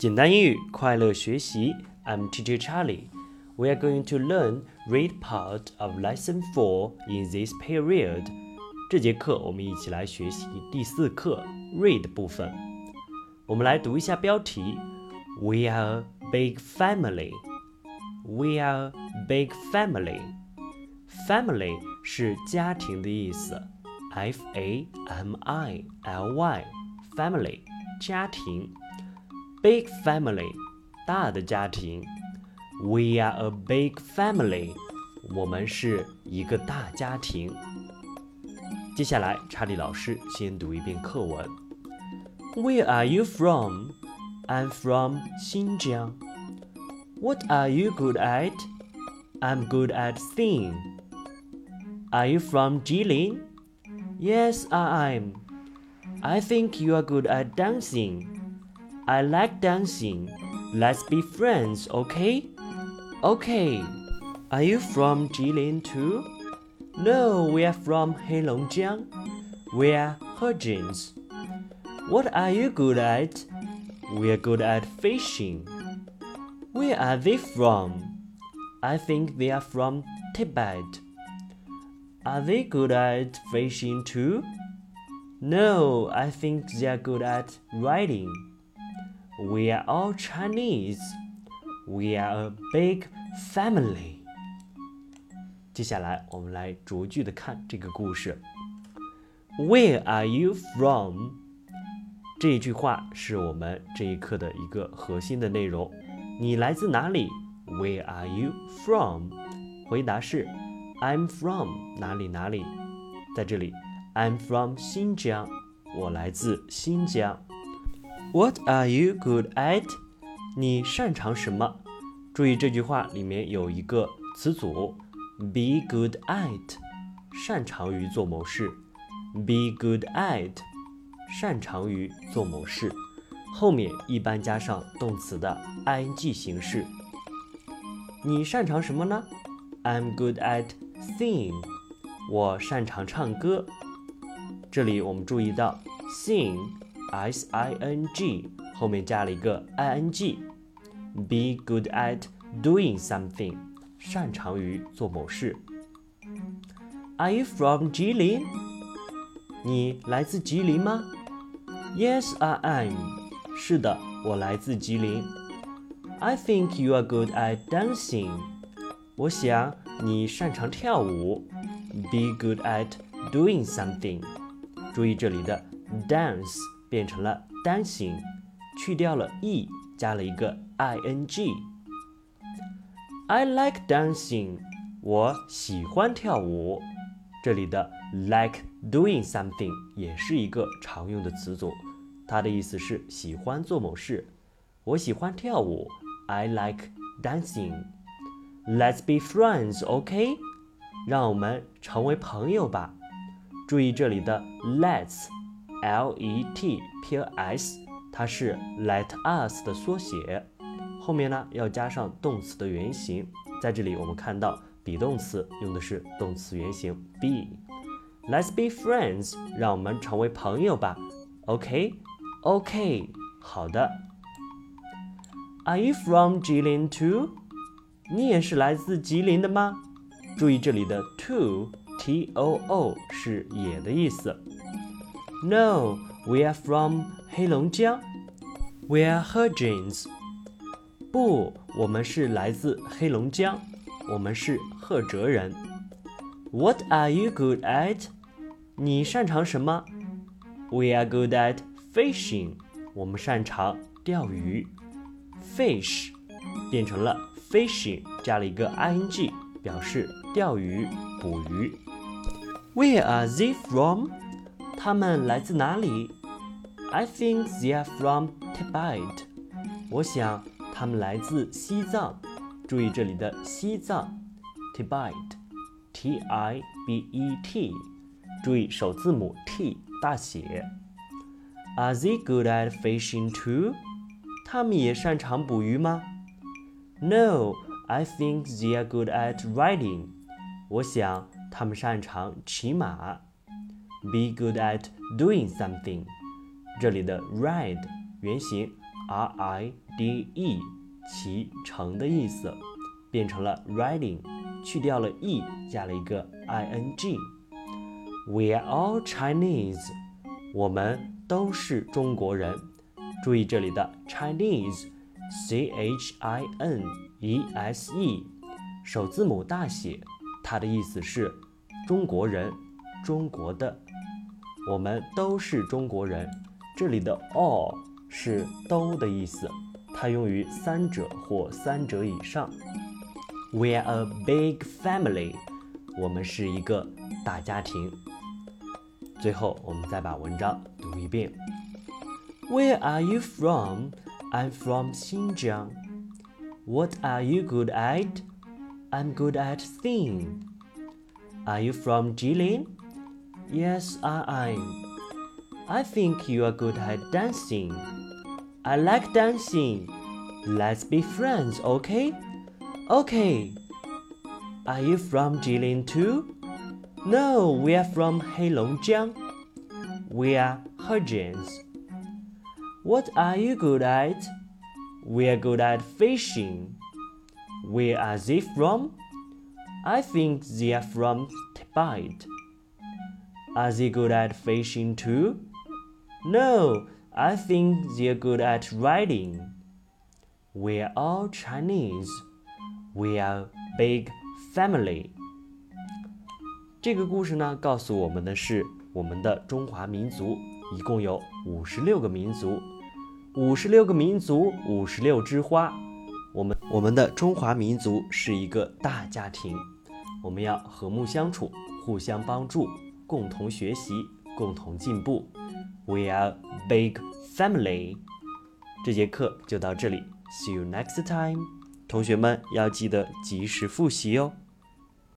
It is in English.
简单英语，快乐学习。I'm Teacher Charlie. We are going to learn read part of lesson four in this period. 这节课我们一起来学习第四课 read 部分。我们来读一下标题：We are a big family. We are a big family. Family 是家庭的意思，F A M I L Y family 家庭。 Big family，大的家庭。We are a big family，我们是一个大家庭。接下来，查理老师先读一遍课文。Where are you from? I'm from Xinjiang. What are you good at? I'm good at singing. Are you from Jilin? Yes, I am. I think you are good at dancing. I like dancing. Let's be friends, okay? Okay. Are you from Jilin too? No, we are from Heilongjiang. We are Hejins. What are you good at? We are good at fishing. Where are they from? I think they are from Tibet. Are they good at fishing too? No, I think they are good at riding. We are all Chinese. We are a big family. 接下来，我们来逐句的看这个故事。Where are you from？这一句话是我们这一课的一个核心的内容。你来自哪里？Where are you from？回答是 I'm from 哪里哪里。在这里，I'm from 新疆，我来自新疆。 What are you good at？你擅长什么？注意这句话里面有一个词组，be good at，擅长于做某事。be good at，擅长于做某事，后面一般加上动词的 ing 形式。你擅长什么呢？I'm good at sing，我擅长唱歌。这里我们注意到 sing。s i n g 后面加了一个 i n g，be good at doing something，擅长于做某事。Are you from Jilin？你来自吉林吗？Yes, I am。是的，我来自吉林。I think you are good at dancing。我想你擅长跳舞。Be good at doing something。注意这里的 dance。 变成了 dancing，去掉了 e，加了一个 i n g。I like dancing，我喜欢跳舞。这里的 like doing something 也是一个常用的词组，它的意思是喜欢做某事。我喜欢跳舞，I like dancing。Let's be friends，OK？让我们成为朋友吧。注意这里的 let's。Let us，它是 Let us 的缩写，后面呢要加上动词的原形。在这里我们看到 be 动词用的是动词原形 be。Let's be friends，让我们成为朋友吧。OK，OK，好的。Are you from Jilin too？你也是来自吉林的吗？注意这里的 too，t o o 是也的意思。No, we are from 黑龙江。We are Hejins。不，我们是来自黑龙江，我们是赫哲人。What are you good at？你擅长什么？We are good at fishing。我们擅长钓鱼。Fish 变成了 fishing，加了一个 ing，表示钓鱼、捕鱼。Where are they from？ 他们来自哪里？I think they are from Tibet。我想他们来自西藏。注意这里的西藏，Tibet，T I B E T。注意首字母 T 大写。Are they good at fishing too？他们也擅长捕鱼吗？No，I think they are good at riding。我想他们擅长骑马。 Be good at doing something。这里的 ride 原型 R I D E，骑乘的意思，变成了 riding，去掉了 e，加了一个 i n g。We are all Chinese，我们都是中国人。注意这里的 Chinese，C H I N E S E，首字母大写，它的意思是中国人，中国的。我们都是中国人。这里的 all 是都的意思，它用于三者或三者以上。We are a big family，我们是一个大家庭。最后，我们再把文章读一遍。Where are you from? I'm from Xinjiang. What are you good at? I'm good at singing. Are you from Jilin? Yes, I am. I think you are good at dancing. I like dancing. Let's be friends, okay? Okay. Are you from Jilin too? No, we are from Heilongjiang. We are Hejians. What are you good at? We are good at fishing. Where are they from? I think they are from Tibet. Are they good at fishing too? No, I think they're good at riding. We're all Chinese. We are big family. 这个故事呢，告诉我们的是，我们的中华民族一共有五十六个民族，五十六个民族，五十六枝花。我们我们的中华民族是一个大家庭，我们要和睦相处，互相帮助。共同学习，共同进步。We are big family。这节课就到这里，See you next time。同学们要记得及时复习哦。